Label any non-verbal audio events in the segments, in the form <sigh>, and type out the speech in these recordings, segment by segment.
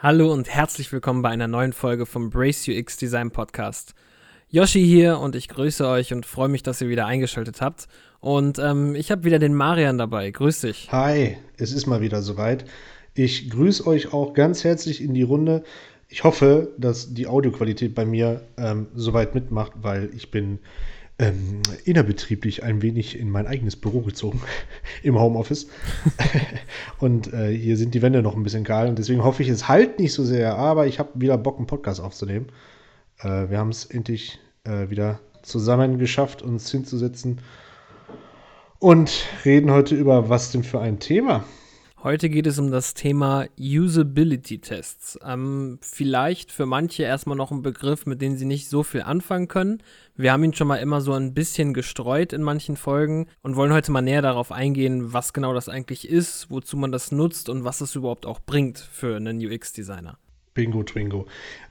Hallo und herzlich willkommen bei einer neuen Folge vom Brace UX Design Podcast. Yoshi hier und ich grüße euch und freue mich, dass ihr wieder eingeschaltet habt. Und ähm, ich habe wieder den Marian dabei. Grüß dich. Hi, es ist mal wieder soweit. Ich grüße euch auch ganz herzlich in die Runde. Ich hoffe, dass die Audioqualität bei mir ähm, soweit mitmacht, weil ich bin ähm, innerbetrieblich ein wenig in mein eigenes Büro gezogen, <laughs> im Homeoffice. <laughs> und äh, hier sind die Wände noch ein bisschen kahl und deswegen hoffe ich, es halt nicht so sehr, aber ich habe wieder Bock, einen Podcast aufzunehmen. Äh, wir haben es endlich äh, wieder zusammen geschafft, uns hinzusetzen und reden heute über was denn für ein Thema. Heute geht es um das Thema Usability-Tests. Ähm, vielleicht für manche erstmal noch ein Begriff, mit dem sie nicht so viel anfangen können. Wir haben ihn schon mal immer so ein bisschen gestreut in manchen Folgen und wollen heute mal näher darauf eingehen, was genau das eigentlich ist, wozu man das nutzt und was es überhaupt auch bringt für einen UX-Designer. Bingo, Twingo.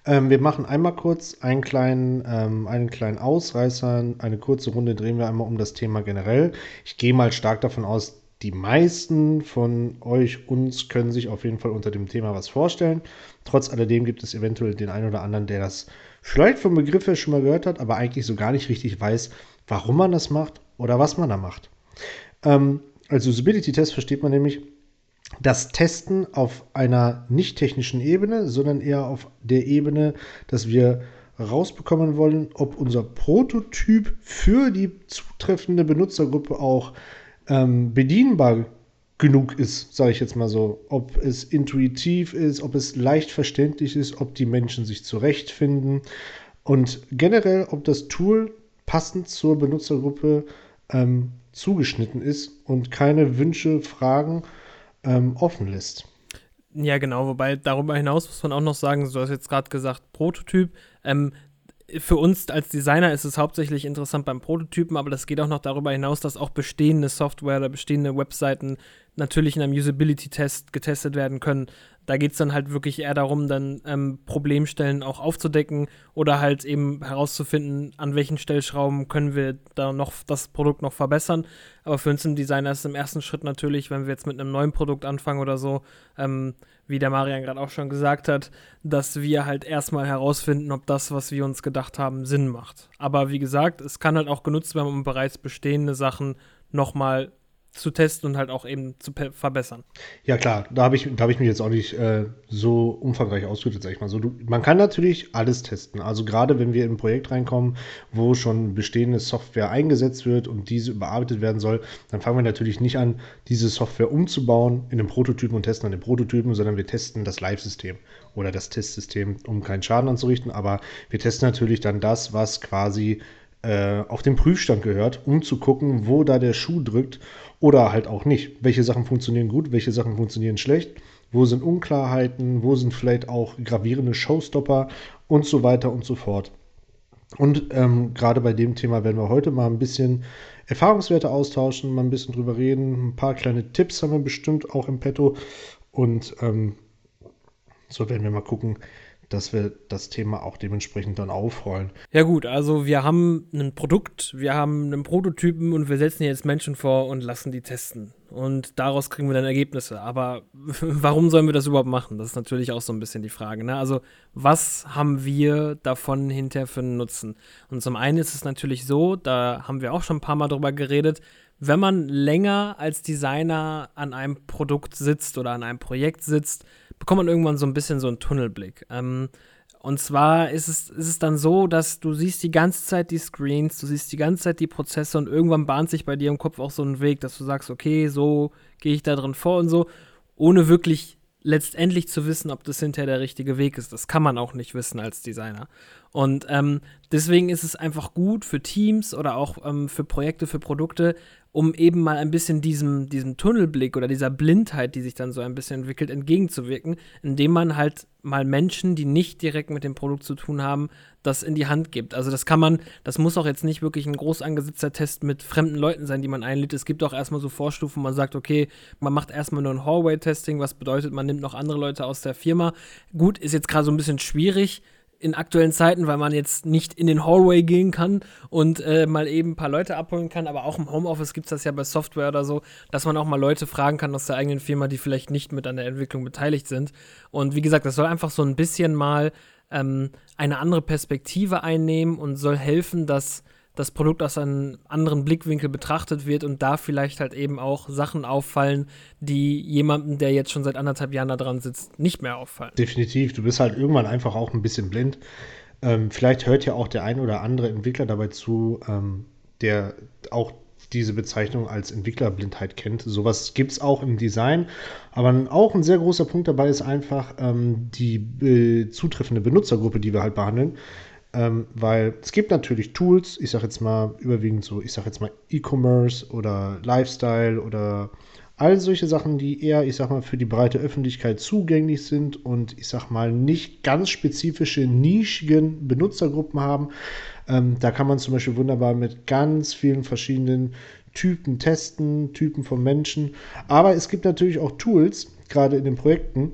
Ähm, wir machen einmal kurz einen kleinen, ähm, einen kleinen Ausreißer, eine kurze Runde drehen wir einmal um das Thema generell. Ich gehe mal stark davon aus, die meisten von euch, uns, können sich auf jeden Fall unter dem Thema was vorstellen. Trotz alledem gibt es eventuell den einen oder anderen, der das vielleicht vom Begriff her schon mal gehört hat, aber eigentlich so gar nicht richtig weiß, warum man das macht oder was man da macht. Ähm, als Usability-Test versteht man nämlich das Testen auf einer nicht technischen Ebene, sondern eher auf der Ebene, dass wir rausbekommen wollen, ob unser Prototyp für die zutreffende Benutzergruppe auch ähm, bedienbar genug ist, sage ich jetzt mal so. Ob es intuitiv ist, ob es leicht verständlich ist, ob die Menschen sich zurechtfinden und generell, ob das Tool passend zur Benutzergruppe ähm, zugeschnitten ist und keine Wünsche, Fragen ähm, offen lässt. Ja, genau, wobei darüber hinaus muss man auch noch sagen, du hast jetzt gerade gesagt, Prototyp. Ähm, für uns als Designer ist es hauptsächlich interessant beim Prototypen, aber das geht auch noch darüber hinaus, dass auch bestehende Software oder bestehende Webseiten natürlich in einem Usability-Test getestet werden können. Da geht es dann halt wirklich eher darum, dann ähm, Problemstellen auch aufzudecken oder halt eben herauszufinden, an welchen Stellschrauben können wir da noch das Produkt noch verbessern. Aber für uns im Designer ist es im ersten Schritt natürlich, wenn wir jetzt mit einem neuen Produkt anfangen oder so, ähm, wie der Marian gerade auch schon gesagt hat, dass wir halt erstmal herausfinden, ob das, was wir uns gedacht haben, Sinn macht. Aber wie gesagt, es kann halt auch genutzt werden, um bereits bestehende Sachen nochmal zu testen und halt auch eben zu verbessern. Ja klar, da habe ich, hab ich mich jetzt auch nicht äh, so umfangreich ausgedrückt, sag ich mal so. Du, man kann natürlich alles testen. Also gerade wenn wir in ein Projekt reinkommen, wo schon bestehende Software eingesetzt wird und diese überarbeitet werden soll, dann fangen wir natürlich nicht an, diese Software umzubauen in einem Prototypen und testen an den Prototypen, sondern wir testen das Live-System oder das Testsystem, um keinen Schaden anzurichten. Aber wir testen natürlich dann das, was quasi äh, auf den Prüfstand gehört, um zu gucken, wo da der Schuh drückt oder halt auch nicht. Welche Sachen funktionieren gut, welche Sachen funktionieren schlecht, wo sind Unklarheiten, wo sind vielleicht auch gravierende Showstopper und so weiter und so fort. Und ähm, gerade bei dem Thema werden wir heute mal ein bisschen Erfahrungswerte austauschen, mal ein bisschen drüber reden. Ein paar kleine Tipps haben wir bestimmt auch im Petto. Und ähm, so werden wir mal gucken, dass wir das Thema auch dementsprechend dann aufrollen. Ja gut, also wir haben ein Produkt, wir haben einen Prototypen und wir setzen jetzt Menschen vor und lassen die testen. Und daraus kriegen wir dann Ergebnisse. Aber <laughs> warum sollen wir das überhaupt machen? Das ist natürlich auch so ein bisschen die Frage. Ne? Also was haben wir davon hinterher für einen Nutzen? Und zum einen ist es natürlich so, da haben wir auch schon ein paar Mal drüber geredet, wenn man länger als Designer an einem Produkt sitzt oder an einem Projekt sitzt, bekommt man irgendwann so ein bisschen so einen Tunnelblick. Ähm, und zwar ist es, ist es dann so, dass du siehst die ganze Zeit die Screens, du siehst die ganze Zeit die Prozesse und irgendwann bahnt sich bei dir im Kopf auch so ein Weg, dass du sagst, okay, so gehe ich da drin vor und so, ohne wirklich letztendlich zu wissen, ob das hinterher der richtige Weg ist. Das kann man auch nicht wissen als Designer. Und ähm, deswegen ist es einfach gut für Teams oder auch ähm, für Projekte, für Produkte, um eben mal ein bisschen diesem, diesem Tunnelblick oder dieser Blindheit, die sich dann so ein bisschen entwickelt, entgegenzuwirken, indem man halt mal Menschen, die nicht direkt mit dem Produkt zu tun haben, das in die Hand gibt. Also das kann man, das muss auch jetzt nicht wirklich ein groß angesetzter Test mit fremden Leuten sein, die man einlädt. Es gibt auch erstmal so Vorstufen, man sagt, okay, man macht erstmal nur ein Hallway-Testing, was bedeutet, man nimmt noch andere Leute aus der Firma. Gut, ist jetzt gerade so ein bisschen schwierig, in aktuellen Zeiten, weil man jetzt nicht in den Hallway gehen kann und äh, mal eben ein paar Leute abholen kann, aber auch im Homeoffice gibt es das ja bei Software oder so, dass man auch mal Leute fragen kann aus der eigenen Firma, die vielleicht nicht mit an der Entwicklung beteiligt sind. Und wie gesagt, das soll einfach so ein bisschen mal ähm, eine andere Perspektive einnehmen und soll helfen, dass das Produkt aus einem anderen Blickwinkel betrachtet wird und da vielleicht halt eben auch Sachen auffallen, die jemandem, der jetzt schon seit anderthalb Jahren da dran sitzt, nicht mehr auffallen. Definitiv. Du bist halt irgendwann einfach auch ein bisschen blind. Ähm, vielleicht hört ja auch der ein oder andere Entwickler dabei zu, ähm, der auch diese Bezeichnung als Entwicklerblindheit kennt. Sowas gibt es auch im Design. Aber auch ein sehr großer Punkt dabei ist einfach ähm, die äh, zutreffende Benutzergruppe, die wir halt behandeln. Ähm, weil es gibt natürlich Tools, ich sage jetzt mal überwiegend so, ich sage jetzt mal E-Commerce oder Lifestyle oder all solche Sachen, die eher, ich sag mal, für die breite Öffentlichkeit zugänglich sind und ich sag mal nicht ganz spezifische, nischigen Benutzergruppen haben. Ähm, da kann man zum Beispiel wunderbar mit ganz vielen verschiedenen Typen testen, Typen von Menschen. Aber es gibt natürlich auch Tools, gerade in den Projekten,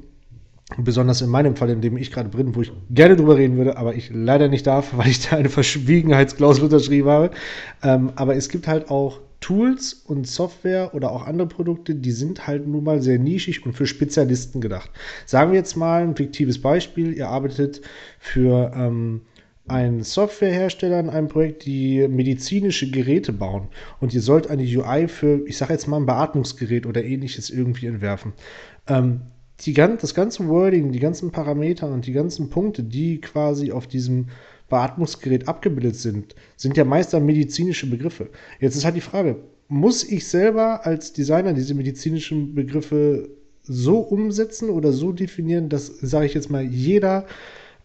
Besonders in meinem Fall, in dem ich gerade bin, wo ich gerne drüber reden würde, aber ich leider nicht darf, <laughs> weil ich da eine Verschwiegenheitsklausel unterschrieben habe. Ähm, aber es gibt halt auch Tools und Software oder auch andere Produkte, die sind halt nun mal sehr nischig und für Spezialisten gedacht. Sagen wir jetzt mal ein fiktives Beispiel. Ihr arbeitet für ähm, einen Softwarehersteller in einem Projekt, die medizinische Geräte bauen und ihr sollt eine UI für, ich sage jetzt mal ein Beatmungsgerät oder ähnliches irgendwie entwerfen. Ähm, die, das ganze Wording, die ganzen Parameter und die ganzen Punkte, die quasi auf diesem Beatmungsgerät abgebildet sind, sind ja meist dann medizinische Begriffe. Jetzt ist halt die Frage, muss ich selber als Designer diese medizinischen Begriffe so umsetzen oder so definieren, dass, sage ich jetzt mal, jeder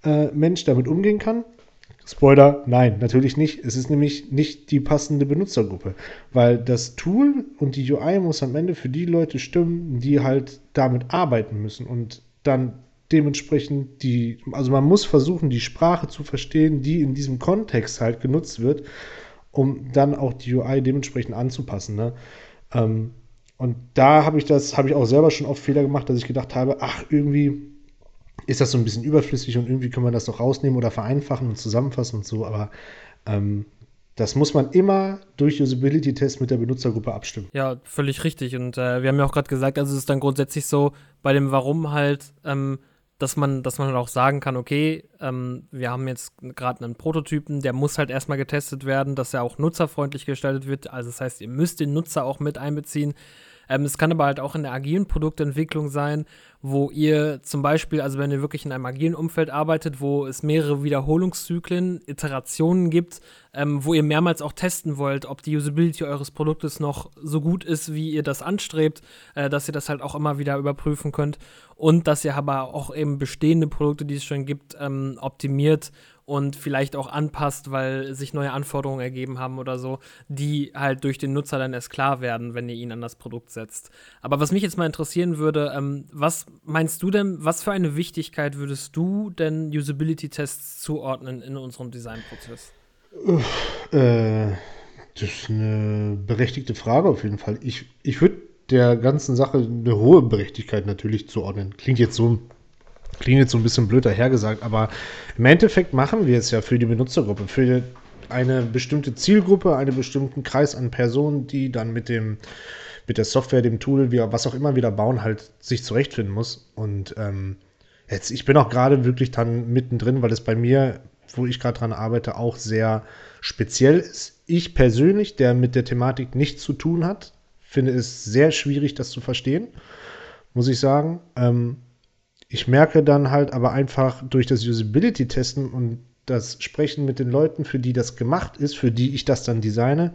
äh, Mensch damit umgehen kann? Spoiler, nein, natürlich nicht. Es ist nämlich nicht die passende Benutzergruppe, weil das Tool und die UI muss am Ende für die Leute stimmen, die halt damit arbeiten müssen und dann dementsprechend die, also man muss versuchen, die Sprache zu verstehen, die in diesem Kontext halt genutzt wird, um dann auch die UI dementsprechend anzupassen. Ne? Ähm, und da habe ich das, habe ich auch selber schon oft Fehler gemacht, dass ich gedacht habe, ach, irgendwie ist das so ein bisschen überflüssig und irgendwie können wir das doch rausnehmen oder vereinfachen und zusammenfassen und so, aber ähm, das muss man immer durch Usability-Tests mit der Benutzergruppe abstimmen. Ja, völlig richtig. Und äh, wir haben ja auch gerade gesagt, also es ist dann grundsätzlich so bei dem Warum halt, ähm, dass man, dass man halt auch sagen kann, okay, ähm, wir haben jetzt gerade einen Prototypen, der muss halt erstmal getestet werden, dass er auch nutzerfreundlich gestaltet wird. Also das heißt, ihr müsst den Nutzer auch mit einbeziehen. Ähm, es kann aber halt auch in der agilen Produktentwicklung sein, wo ihr zum Beispiel, also wenn ihr wirklich in einem agilen Umfeld arbeitet, wo es mehrere Wiederholungszyklen, Iterationen gibt, ähm, wo ihr mehrmals auch testen wollt, ob die Usability eures Produktes noch so gut ist, wie ihr das anstrebt, äh, dass ihr das halt auch immer wieder überprüfen könnt. Und dass ihr aber auch eben bestehende Produkte, die es schon gibt, ähm, optimiert und vielleicht auch anpasst, weil sich neue Anforderungen ergeben haben oder so, die halt durch den Nutzer dann erst klar werden, wenn ihr ihn an das Produkt setzt. Aber was mich jetzt mal interessieren würde, ähm, was meinst du denn, was für eine Wichtigkeit würdest du denn Usability-Tests zuordnen in unserem Designprozess? Äh, das ist eine berechtigte Frage auf jeden Fall. Ich, ich würde der ganzen Sache eine hohe Berechtigkeit natürlich zuordnen. Klingt jetzt so Klingt jetzt so ein bisschen blöd dahergesagt, aber im Endeffekt machen wir es ja für die Benutzergruppe, für eine bestimmte Zielgruppe, einen bestimmten Kreis an Personen, die dann mit dem mit der Software, dem Tool, wie, was auch immer wieder bauen, halt sich zurechtfinden muss. Und ähm, jetzt, ich bin auch gerade wirklich dann mittendrin, weil es bei mir, wo ich gerade dran arbeite, auch sehr speziell ist. Ich persönlich, der mit der Thematik nichts zu tun hat, finde es sehr schwierig, das zu verstehen, muss ich sagen. Ähm, ich merke dann halt aber einfach durch das Usability-Testen und das Sprechen mit den Leuten, für die das gemacht ist, für die ich das dann designe,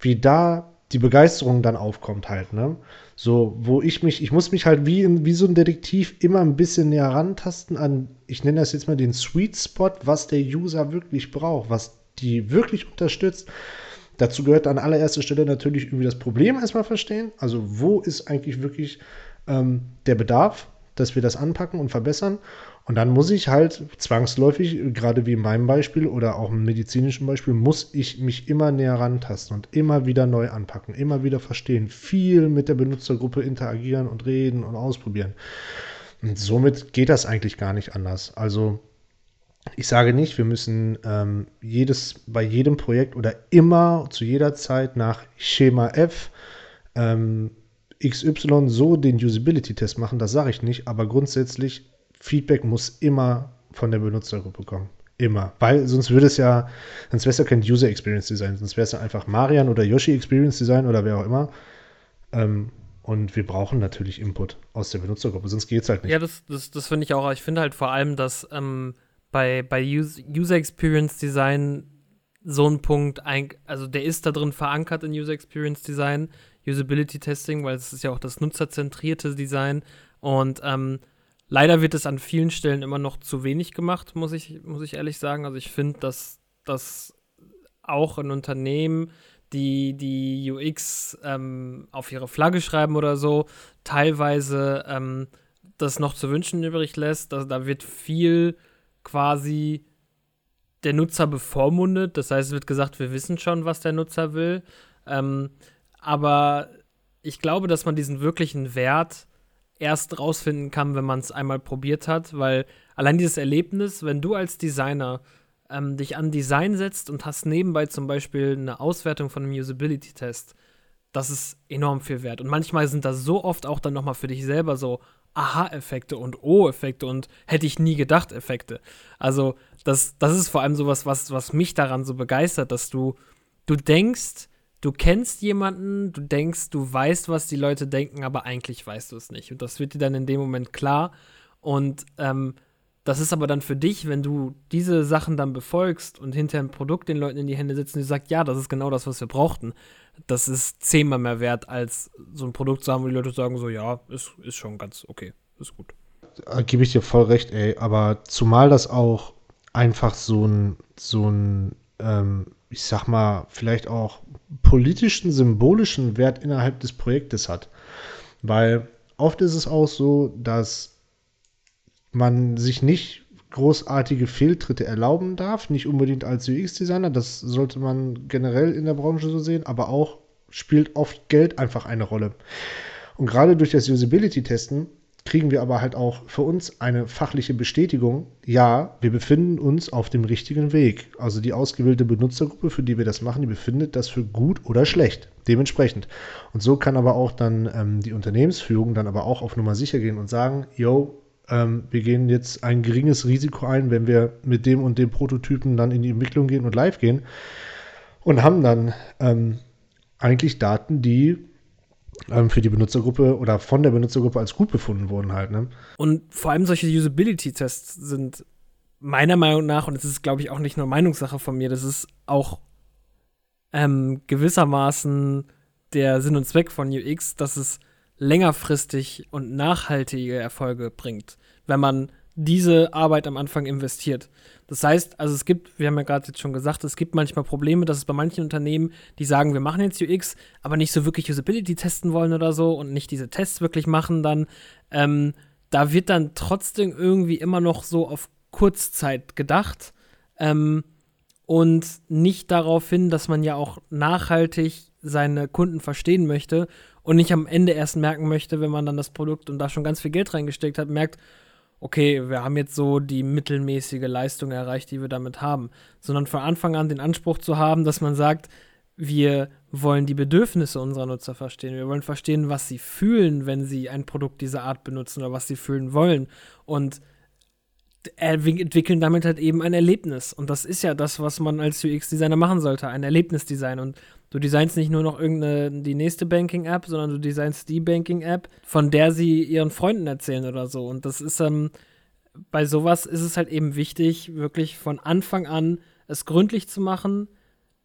wie da die Begeisterung dann aufkommt halt, ne? So, wo ich mich, ich muss mich halt wie, wie so ein Detektiv immer ein bisschen näher rantasten an, ich nenne das jetzt mal den Sweet Spot, was der User wirklich braucht, was die wirklich unterstützt. Dazu gehört an allererster Stelle natürlich irgendwie das Problem erstmal verstehen. Also, wo ist eigentlich wirklich ähm, der Bedarf? Dass wir das anpacken und verbessern. Und dann muss ich halt zwangsläufig, gerade wie in meinem Beispiel oder auch im medizinischen Beispiel, muss ich mich immer näher rantasten und immer wieder neu anpacken, immer wieder verstehen, viel mit der Benutzergruppe interagieren und reden und ausprobieren. Und somit geht das eigentlich gar nicht anders. Also ich sage nicht, wir müssen ähm, jedes, bei jedem Projekt oder immer zu jeder Zeit nach Schema F ähm, XY so den Usability-Test machen, das sage ich nicht, aber grundsätzlich Feedback muss immer von der Benutzergruppe kommen. Immer. Weil sonst würde es ja, sonst wäre es ja kein User Experience Design, sonst wäre es ja einfach Marian oder Yoshi Experience Design oder wer auch immer. Ähm, und wir brauchen natürlich Input aus der Benutzergruppe, sonst geht es halt nicht. Ja, das, das, das finde ich auch. Ich finde halt vor allem, dass ähm, bei, bei User Experience Design so ein Punkt, also der ist da drin verankert in User Experience Design, Usability Testing, weil es ist ja auch das nutzerzentrierte Design. Und ähm, leider wird es an vielen Stellen immer noch zu wenig gemacht, muss ich, muss ich ehrlich sagen. Also ich finde, dass das auch in Unternehmen, die die UX ähm, auf ihre Flagge schreiben oder so, teilweise ähm, das noch zu wünschen übrig lässt. Da, da wird viel quasi der Nutzer bevormundet. Das heißt, es wird gesagt, wir wissen schon, was der Nutzer will. Ähm, aber ich glaube, dass man diesen wirklichen Wert erst rausfinden kann, wenn man es einmal probiert hat, weil allein dieses Erlebnis, wenn du als Designer ähm, dich an Design setzt und hast nebenbei zum Beispiel eine Auswertung von einem Usability-Test, das ist enorm viel wert. Und manchmal sind das so oft auch dann nochmal für dich selber so Aha-Effekte und O-Effekte und hätte ich nie gedacht Effekte. Also das, das ist vor allem sowas, was, was mich daran so begeistert, dass du, du denkst, du kennst jemanden, du denkst, du weißt, was die Leute denken, aber eigentlich weißt du es nicht. Und das wird dir dann in dem Moment klar. Und ähm, das ist aber dann für dich, wenn du diese Sachen dann befolgst und hinter ein Produkt den Leuten in die Hände sitzen, die sagt, ja, das ist genau das, was wir brauchten. Das ist zehnmal mehr wert, als so ein Produkt zu haben, wo die Leute sagen, so, ja, ist, ist schon ganz okay, ist gut. Da gebe ich dir voll recht, ey. Aber zumal das auch einfach so ein, so ein ähm, ich sag mal, vielleicht auch politischen, symbolischen Wert innerhalb des Projektes hat. Weil oft ist es auch so, dass man sich nicht großartige Fehltritte erlauben darf, nicht unbedingt als UX-Designer, das sollte man generell in der Branche so sehen, aber auch spielt oft Geld einfach eine Rolle. Und gerade durch das Usability-Testen kriegen wir aber halt auch für uns eine fachliche Bestätigung, ja, wir befinden uns auf dem richtigen Weg. Also die ausgewählte Benutzergruppe, für die wir das machen, die befindet das für gut oder schlecht. Dementsprechend. Und so kann aber auch dann ähm, die Unternehmensführung dann aber auch auf Nummer sicher gehen und sagen, yo, ähm, wir gehen jetzt ein geringes Risiko ein, wenn wir mit dem und dem Prototypen dann in die Entwicklung gehen und live gehen und haben dann ähm, eigentlich Daten, die ähm, für die Benutzergruppe oder von der Benutzergruppe als gut befunden wurden halt. Ne? Und vor allem solche Usability-Tests sind meiner Meinung nach, und es ist, glaube ich, auch nicht nur Meinungssache von mir, das ist auch ähm, gewissermaßen der Sinn und Zweck von UX, dass es längerfristig und nachhaltige Erfolge bringt, wenn man diese Arbeit am Anfang investiert. Das heißt, also es gibt, wir haben ja gerade jetzt schon gesagt, es gibt manchmal Probleme, dass es bei manchen Unternehmen, die sagen, wir machen jetzt UX, aber nicht so wirklich Usability testen wollen oder so und nicht diese Tests wirklich machen, dann ähm, da wird dann trotzdem irgendwie immer noch so auf Kurzzeit gedacht ähm, und nicht darauf hin, dass man ja auch nachhaltig seine Kunden verstehen möchte und nicht am Ende erst merken möchte, wenn man dann das Produkt und da schon ganz viel Geld reingesteckt hat, merkt, okay, wir haben jetzt so die mittelmäßige Leistung erreicht, die wir damit haben, sondern von Anfang an den Anspruch zu haben, dass man sagt, wir wollen die Bedürfnisse unserer Nutzer verstehen. Wir wollen verstehen, was sie fühlen, wenn sie ein Produkt dieser Art benutzen oder was sie fühlen wollen. Und entwickeln damit halt eben ein Erlebnis. Und das ist ja das, was man als UX-Designer machen sollte, ein Erlebnisdesign. Und du designst nicht nur noch irgendeine, die nächste Banking-App, sondern du designst die Banking-App, von der sie ihren Freunden erzählen oder so. Und das ist ähm, bei sowas ist es halt eben wichtig, wirklich von Anfang an es gründlich zu machen,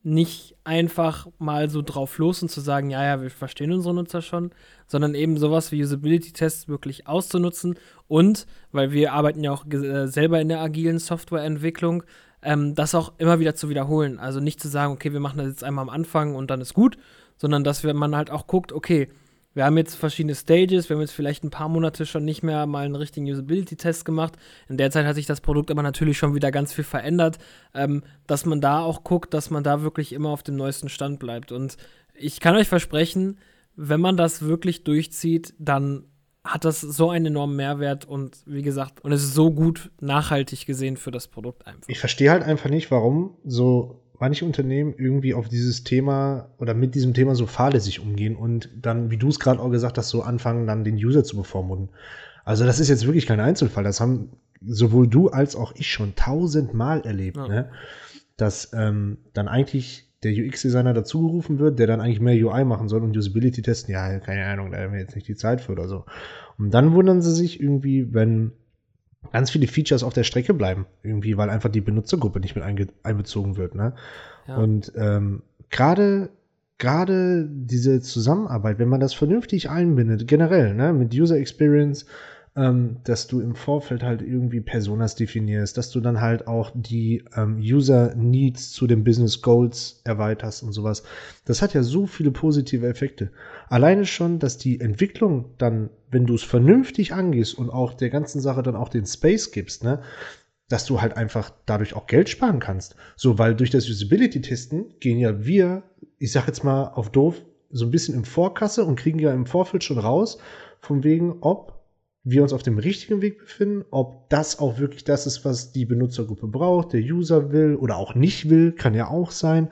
nicht einfach mal so drauf los und zu sagen, ja, ja, wir verstehen unsere Nutzer schon, sondern eben sowas wie Usability-Tests wirklich auszunutzen und, weil wir arbeiten ja auch äh, selber in der agilen Softwareentwicklung, ähm, das auch immer wieder zu wiederholen. Also nicht zu sagen, okay, wir machen das jetzt einmal am Anfang und dann ist gut, sondern dass wir, man halt auch guckt, okay, wir haben jetzt verschiedene Stages, wir haben jetzt vielleicht ein paar Monate schon nicht mehr mal einen richtigen Usability-Test gemacht. In der Zeit hat sich das Produkt aber natürlich schon wieder ganz viel verändert, ähm, dass man da auch guckt, dass man da wirklich immer auf dem neuesten Stand bleibt. Und ich kann euch versprechen, wenn man das wirklich durchzieht, dann hat das so einen enormen Mehrwert und wie gesagt, und es ist so gut nachhaltig gesehen für das Produkt einfach. Ich verstehe halt einfach nicht, warum so manche Unternehmen irgendwie auf dieses Thema oder mit diesem Thema so fahrlässig umgehen und dann, wie du es gerade auch gesagt hast, so anfangen, dann den User zu bevormunden. Also das ist jetzt wirklich kein Einzelfall. Das haben sowohl du als auch ich schon tausendmal erlebt, ja. ne? dass ähm, dann eigentlich der UX-Designer dazugerufen wird, der dann eigentlich mehr UI machen soll und Usability testen. Ja, keine Ahnung, da haben wir jetzt nicht die Zeit für oder so. Und dann wundern sie sich irgendwie, wenn ganz viele Features auf der Strecke bleiben, irgendwie, weil einfach die Benutzergruppe nicht mit einbezogen wird. Ne? Ja. Und ähm, gerade gerade diese Zusammenarbeit, wenn man das vernünftig einbindet, generell, ne, mit User Experience, ähm, dass du im Vorfeld halt irgendwie Personas definierst, dass du dann halt auch die ähm, User Needs zu den Business Goals erweiterst und sowas. Das hat ja so viele positive Effekte. Alleine schon, dass die Entwicklung dann, wenn du es vernünftig angehst und auch der ganzen Sache dann auch den Space gibst, ne, dass du halt einfach dadurch auch Geld sparen kannst. So, weil durch das Usability-Testen gehen ja wir, ich sag jetzt mal auf doof, so ein bisschen im Vorkasse und kriegen ja im Vorfeld schon raus, von wegen, ob wir uns auf dem richtigen Weg befinden, ob das auch wirklich das ist, was die Benutzergruppe braucht, der User will oder auch nicht will, kann ja auch sein.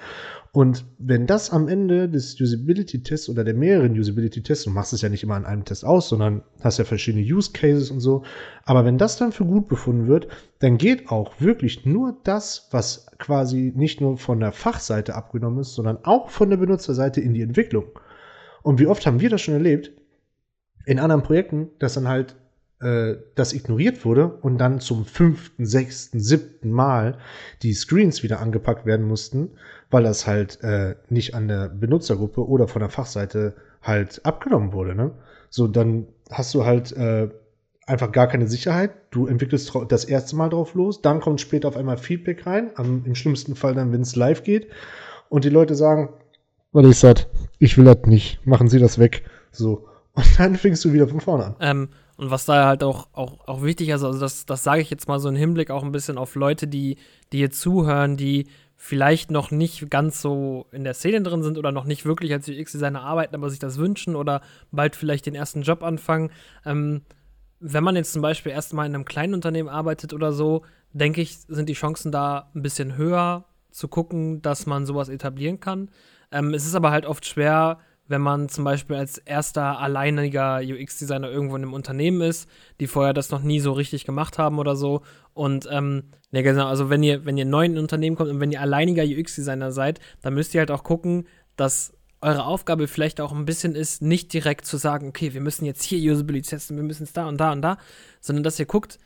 Und wenn das am Ende des Usability-Tests oder der mehreren Usability-Tests, du machst es ja nicht immer an einem Test aus, sondern hast ja verschiedene Use Cases und so, aber wenn das dann für gut befunden wird, dann geht auch wirklich nur das, was quasi nicht nur von der Fachseite abgenommen ist, sondern auch von der Benutzerseite in die Entwicklung. Und wie oft haben wir das schon erlebt, in anderen Projekten, dass dann halt äh, das ignoriert wurde und dann zum fünften, sechsten, siebten Mal die Screens wieder angepackt werden mussten, weil das halt äh, nicht an der Benutzergruppe oder von der Fachseite halt abgenommen wurde. Ne? So, dann hast du halt äh, einfach gar keine Sicherheit. Du entwickelst das erste Mal drauf los, dann kommt später auf einmal Feedback rein, am, im schlimmsten Fall dann, wenn es live geht. Und die Leute sagen, was ist das? Ich will das nicht. Machen Sie das weg. So. Und dann fängst du wieder von vorne an. Ähm, und was da halt auch, auch, auch wichtig ist, also das, das sage ich jetzt mal so im Hinblick auch ein bisschen auf Leute, die, die hier zuhören, die vielleicht noch nicht ganz so in der Szene drin sind oder noch nicht wirklich als UX-Designer arbeiten, aber sich das wünschen oder bald vielleicht den ersten Job anfangen. Ähm, wenn man jetzt zum Beispiel erstmal in einem kleinen Unternehmen arbeitet oder so, denke ich, sind die Chancen da ein bisschen höher zu gucken, dass man sowas etablieren kann. Ähm, es ist aber halt oft schwer, wenn man zum Beispiel als erster alleiniger UX-Designer irgendwo in einem Unternehmen ist, die vorher das noch nie so richtig gemacht haben oder so. Und ähm, ja, genau, also wenn ihr, wenn ihr neu in ein Unternehmen kommt und wenn ihr alleiniger UX-Designer seid, dann müsst ihr halt auch gucken, dass eure Aufgabe vielleicht auch ein bisschen ist, nicht direkt zu sagen, okay, wir müssen jetzt hier Usability testen, wir müssen es da und da und da, sondern dass ihr guckt,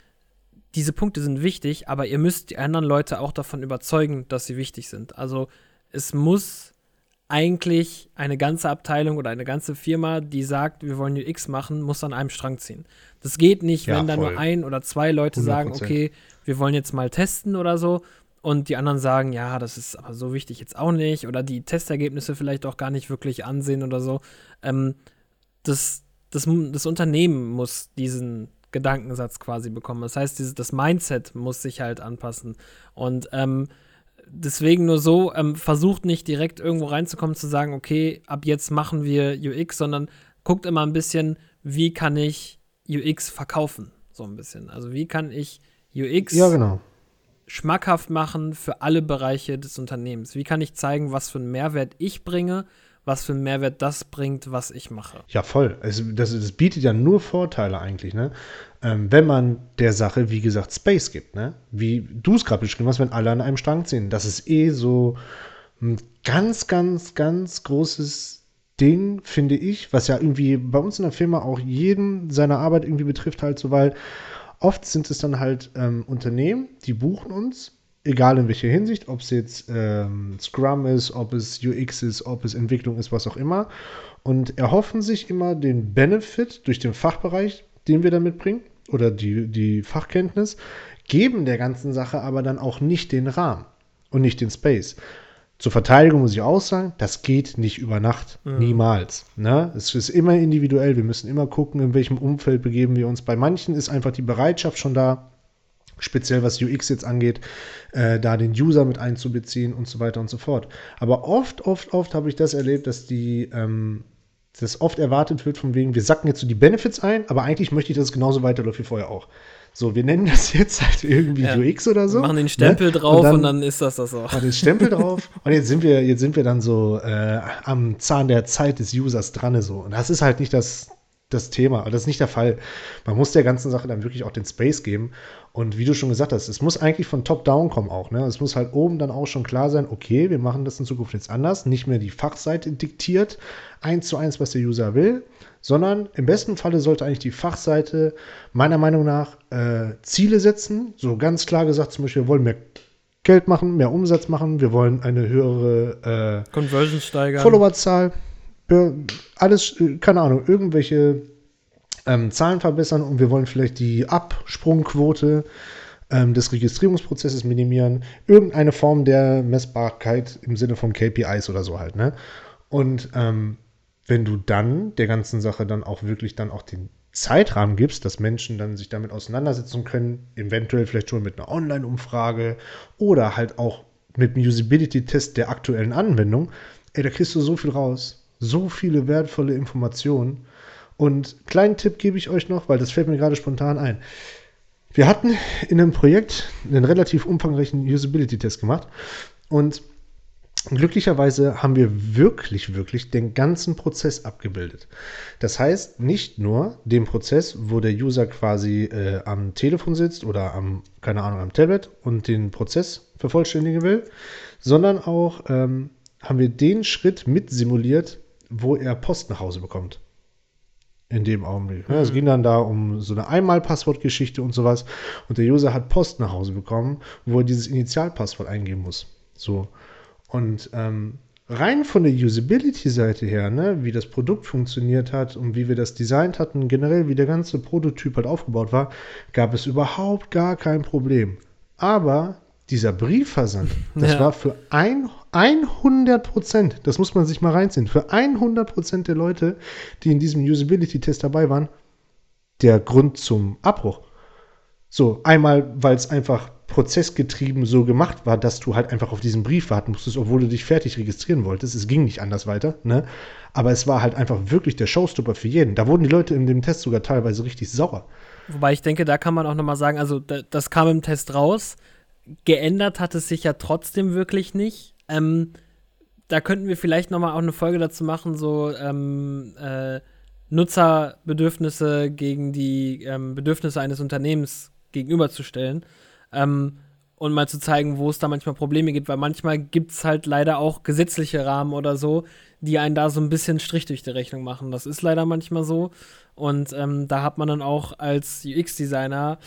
diese Punkte sind wichtig, aber ihr müsst die anderen Leute auch davon überzeugen, dass sie wichtig sind. Also es muss eigentlich eine ganze Abteilung oder eine ganze Firma, die sagt, wir wollen UX machen, muss an einem Strang ziehen. Das geht nicht, ja, wenn da nur ein oder zwei Leute 100%. sagen, okay, wir wollen jetzt mal testen oder so. Und die anderen sagen, ja, das ist aber so wichtig jetzt auch nicht. Oder die Testergebnisse vielleicht auch gar nicht wirklich ansehen oder so. Ähm, das, das, das Unternehmen muss diesen Gedankensatz quasi bekommen. Das heißt, dieses, das Mindset muss sich halt anpassen. Und ähm, deswegen nur so, ähm, versucht nicht direkt irgendwo reinzukommen, zu sagen, okay, ab jetzt machen wir UX, sondern guckt immer ein bisschen, wie kann ich UX verkaufen, so ein bisschen. Also wie kann ich UX ja, genau. schmackhaft machen für alle Bereiche des Unternehmens? Wie kann ich zeigen, was für einen Mehrwert ich bringe was für einen Mehrwert das bringt, was ich mache. Ja, voll. Also das, das bietet ja nur Vorteile eigentlich, ne? Ähm, wenn man der Sache, wie gesagt, Space gibt, ne? Wie du es gerade beschrieben hast, wenn alle an einem Strang ziehen. Das ist eh so ein ganz, ganz, ganz großes Ding, finde ich, was ja irgendwie bei uns in der Firma auch jeden seiner Arbeit irgendwie betrifft, halt so, weil oft sind es dann halt ähm, Unternehmen, die buchen uns egal in welcher Hinsicht, ob es jetzt ähm, Scrum ist, ob es UX ist, ob es Entwicklung ist, was auch immer. Und erhoffen sich immer den Benefit durch den Fachbereich, den wir da mitbringen, oder die, die Fachkenntnis, geben der ganzen Sache aber dann auch nicht den Rahmen und nicht den Space. Zur Verteidigung muss ich auch sagen, das geht nicht über Nacht. Mhm. Niemals. Ne? Es ist immer individuell. Wir müssen immer gucken, in welchem Umfeld begeben wir uns. Bei manchen ist einfach die Bereitschaft schon da, speziell was UX jetzt angeht, äh, da den User mit einzubeziehen und so weiter und so fort. Aber oft, oft, oft habe ich das erlebt, dass die, ähm, dass oft erwartet wird, von wegen, wir sacken jetzt so die Benefits ein, aber eigentlich möchte ich, dass es genauso weiterläuft wie vorher auch. So, wir nennen das jetzt halt irgendwie ja. UX oder so. Wir machen den Stempel ne? drauf und dann, und dann, ist das das auch. Machen den Stempel drauf <laughs> und jetzt sind wir, jetzt sind wir dann so äh, am Zahn der Zeit des Users dran so. Und das ist halt nicht das, das Thema. Das ist nicht der Fall. Man muss der ganzen Sache dann wirklich auch den Space geben. Und wie du schon gesagt hast, es muss eigentlich von Top-Down kommen auch. Ne? Es muss halt oben dann auch schon klar sein, okay, wir machen das in Zukunft jetzt anders. Nicht mehr die Fachseite diktiert eins zu eins, was der User will, sondern im besten Falle sollte eigentlich die Fachseite meiner Meinung nach äh, Ziele setzen. So ganz klar gesagt, zum Beispiel, wir wollen mehr Geld machen, mehr Umsatz machen, wir wollen eine höhere äh, Conversion steigern. Followerzahl alles, äh, keine Ahnung, irgendwelche ähm, Zahlen verbessern und wir wollen vielleicht die Absprungquote ähm, des Registrierungsprozesses minimieren. Irgendeine Form der Messbarkeit im Sinne von KPIs oder so halt, ne? Und ähm, wenn du dann der ganzen Sache dann auch wirklich dann auch den Zeitrahmen gibst, dass Menschen dann sich damit auseinandersetzen können, eventuell vielleicht schon mit einer Online-Umfrage oder halt auch mit dem Usability-Test der aktuellen Anwendung, ey, da kriegst du so viel raus so viele wertvolle Informationen. Und kleinen Tipp gebe ich euch noch, weil das fällt mir gerade spontan ein. Wir hatten in einem Projekt einen relativ umfangreichen Usability-Test gemacht und glücklicherweise haben wir wirklich, wirklich den ganzen Prozess abgebildet. Das heißt, nicht nur den Prozess, wo der User quasi äh, am Telefon sitzt oder am, keine Ahnung, am Tablet und den Prozess vervollständigen will, sondern auch ähm, haben wir den Schritt mit simuliert, wo er Post nach Hause bekommt. In dem Augenblick. Mhm. Es ging dann da um so eine Einmal-Passwort-Geschichte und sowas. Und der User hat Post nach Hause bekommen, wo er dieses Initialpasswort eingeben muss. So. Und ähm, rein von der Usability-Seite her, ne, wie das Produkt funktioniert hat und wie wir das designt hatten, generell wie der ganze Prototyp halt aufgebaut war, gab es überhaupt gar kein Problem. Aber dieser Briefversand, das ja. war für ein, 100 Prozent, das muss man sich mal reinziehen, für 100 Prozent der Leute, die in diesem Usability-Test dabei waren, der Grund zum Abbruch. So, einmal, weil es einfach prozessgetrieben so gemacht war, dass du halt einfach auf diesen Brief warten musstest, obwohl du dich fertig registrieren wolltest. Es ging nicht anders weiter, ne? Aber es war halt einfach wirklich der Showstopper für jeden. Da wurden die Leute in dem Test sogar teilweise richtig sauer. Wobei ich denke, da kann man auch nochmal sagen, also das kam im Test raus geändert hat es sich ja trotzdem wirklich nicht. Ähm, da könnten wir vielleicht noch mal auch eine Folge dazu machen, so ähm, äh, Nutzerbedürfnisse gegen die ähm, Bedürfnisse eines Unternehmens gegenüberzustellen. Ähm, und mal zu zeigen, wo es da manchmal Probleme gibt, weil manchmal gibt es halt leider auch gesetzliche Rahmen oder so, die einen da so ein bisschen Strich durch die Rechnung machen. Das ist leider manchmal so. Und ähm, da hat man dann auch als UX-Designer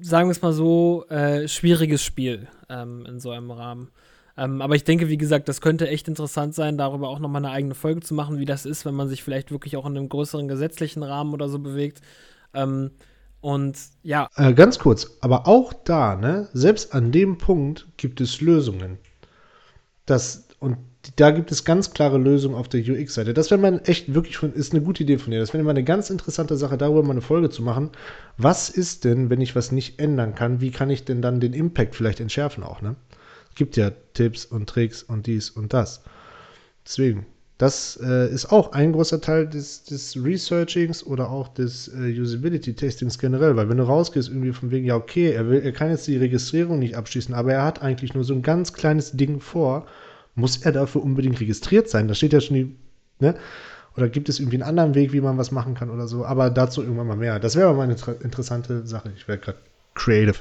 sagen wir es mal so, äh, schwieriges Spiel ähm, in so einem Rahmen. Ähm, aber ich denke, wie gesagt, das könnte echt interessant sein, darüber auch nochmal eine eigene Folge zu machen, wie das ist, wenn man sich vielleicht wirklich auch in einem größeren gesetzlichen Rahmen oder so bewegt. Ähm, und ja. Äh, ganz kurz, aber auch da, ne, selbst an dem Punkt gibt es Lösungen. Das, und da gibt es ganz klare Lösungen auf der UX-Seite. Das wäre man echt wirklich von, ist eine gute Idee von dir. Das wäre mal eine ganz interessante Sache, darüber mal eine Folge zu machen. Was ist denn, wenn ich was nicht ändern kann? Wie kann ich denn dann den Impact vielleicht entschärfen auch, ne? Es gibt ja Tipps und Tricks und dies und das. Deswegen, das äh, ist auch ein großer Teil des, des Researchings oder auch des äh, Usability-Testings generell, weil wenn du rausgehst, irgendwie von wegen, ja, okay, er, will, er kann jetzt die Registrierung nicht abschließen, aber er hat eigentlich nur so ein ganz kleines Ding vor muss er dafür unbedingt registriert sein? Da steht ja schon die, ne? Oder gibt es irgendwie einen anderen Weg, wie man was machen kann oder so? Aber dazu irgendwann mal mehr. Das wäre aber mal eine interessante Sache. Ich wäre gerade creative.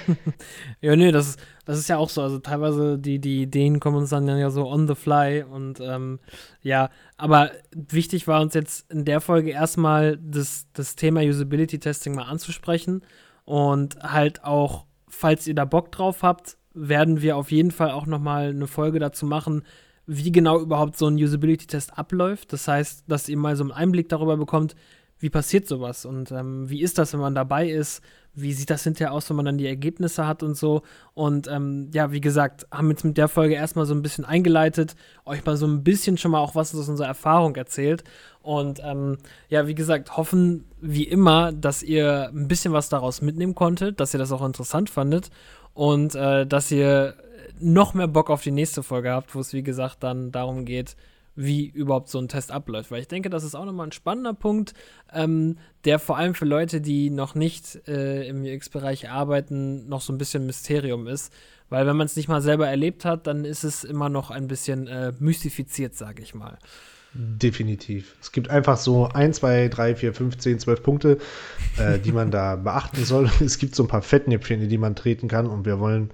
<laughs> ja, nee, das ist, das ist ja auch so. Also teilweise die, die Ideen kommen uns dann ja so on the fly und ähm, ja, aber wichtig war uns jetzt in der Folge erstmal das, das Thema Usability Testing mal anzusprechen und halt auch, falls ihr da Bock drauf habt, werden wir auf jeden Fall auch noch mal eine Folge dazu machen, wie genau überhaupt so ein Usability-Test abläuft. Das heißt, dass ihr mal so einen Einblick darüber bekommt, wie passiert sowas und ähm, wie ist das, wenn man dabei ist, wie sieht das hinterher aus, wenn man dann die Ergebnisse hat und so. Und ähm, ja, wie gesagt, haben jetzt mit der Folge erstmal so ein bisschen eingeleitet, euch mal so ein bisschen schon mal auch was aus unserer Erfahrung erzählt. Und ähm, ja, wie gesagt, hoffen wie immer, dass ihr ein bisschen was daraus mitnehmen konntet, dass ihr das auch interessant fandet und äh, dass ihr noch mehr Bock auf die nächste Folge habt, wo es wie gesagt dann darum geht, wie überhaupt so ein Test abläuft. Weil ich denke, das ist auch nochmal ein spannender Punkt, ähm, der vor allem für Leute, die noch nicht äh, im UX-Bereich arbeiten, noch so ein bisschen Mysterium ist. Weil wenn man es nicht mal selber erlebt hat, dann ist es immer noch ein bisschen äh, mystifiziert, sage ich mal. Definitiv. Es gibt einfach so 1, 2, 3, 4, 5, 10, 12 Punkte, äh, die man da <laughs> beachten soll. Es gibt so ein paar Fettnäpfchen, in die man treten kann und wir wollen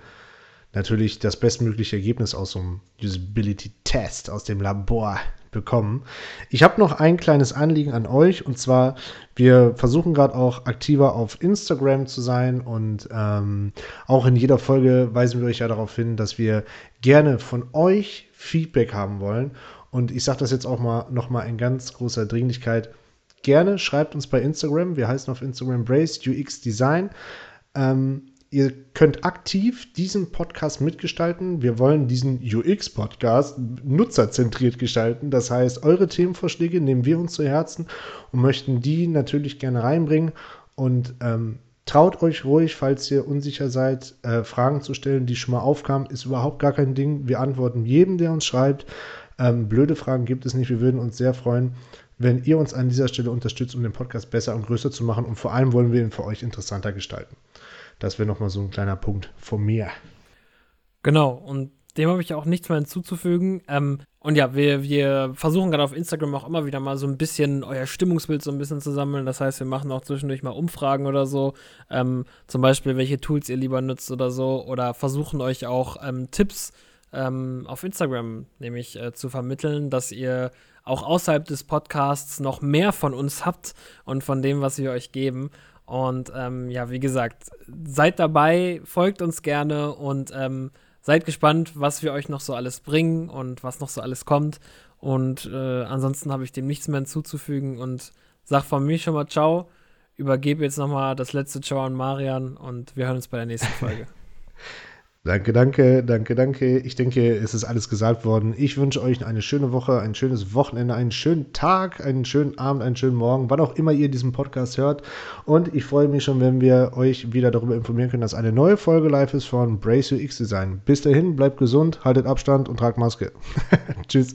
natürlich das bestmögliche Ergebnis aus so einem Usability-Test aus dem Labor bekommen. Ich habe noch ein kleines Anliegen an euch und zwar, wir versuchen gerade auch aktiver auf Instagram zu sein und ähm, auch in jeder Folge weisen wir euch ja darauf hin, dass wir gerne von euch Feedback haben wollen und ich sage das jetzt auch mal nochmal in ganz großer Dringlichkeit. Gerne schreibt uns bei Instagram. Wir heißen auf Instagram Brace UX Design. Ähm, ihr könnt aktiv diesen Podcast mitgestalten. Wir wollen diesen UX-Podcast nutzerzentriert gestalten. Das heißt, eure Themenvorschläge nehmen wir uns zu Herzen und möchten die natürlich gerne reinbringen. Und ähm, traut euch ruhig, falls ihr unsicher seid, äh, Fragen zu stellen, die schon mal aufkamen. Ist überhaupt gar kein Ding. Wir antworten jedem, der uns schreibt. Ähm, blöde Fragen gibt es nicht. Wir würden uns sehr freuen, wenn ihr uns an dieser Stelle unterstützt, um den Podcast besser und größer zu machen. Und vor allem wollen wir ihn für euch interessanter gestalten. Das wäre nochmal so ein kleiner Punkt von mir. Genau, und dem habe ich auch nichts mehr hinzuzufügen. Ähm, und ja, wir, wir versuchen gerade auf Instagram auch immer wieder mal so ein bisschen euer Stimmungsbild so ein bisschen zu sammeln. Das heißt, wir machen auch zwischendurch mal Umfragen oder so. Ähm, zum Beispiel, welche Tools ihr lieber nutzt oder so. Oder versuchen euch auch ähm, Tipps zu ähm, auf Instagram nämlich äh, zu vermitteln, dass ihr auch außerhalb des Podcasts noch mehr von uns habt und von dem, was wir euch geben. Und ähm, ja, wie gesagt, seid dabei, folgt uns gerne und ähm, seid gespannt, was wir euch noch so alles bringen und was noch so alles kommt. Und äh, ansonsten habe ich dem nichts mehr hinzuzufügen und sag von mir schon mal Ciao. Übergebe jetzt nochmal das letzte Ciao an Marian und wir hören uns bei der nächsten Folge. <laughs> Danke, danke, danke, danke. Ich denke, es ist alles gesagt worden. Ich wünsche euch eine schöne Woche, ein schönes Wochenende, einen schönen Tag, einen schönen Abend, einen schönen Morgen, wann auch immer ihr diesen Podcast hört. Und ich freue mich schon, wenn wir euch wieder darüber informieren können, dass eine neue Folge live ist von Brace UX Design. Bis dahin, bleibt gesund, haltet Abstand und tragt Maske. <laughs> Tschüss.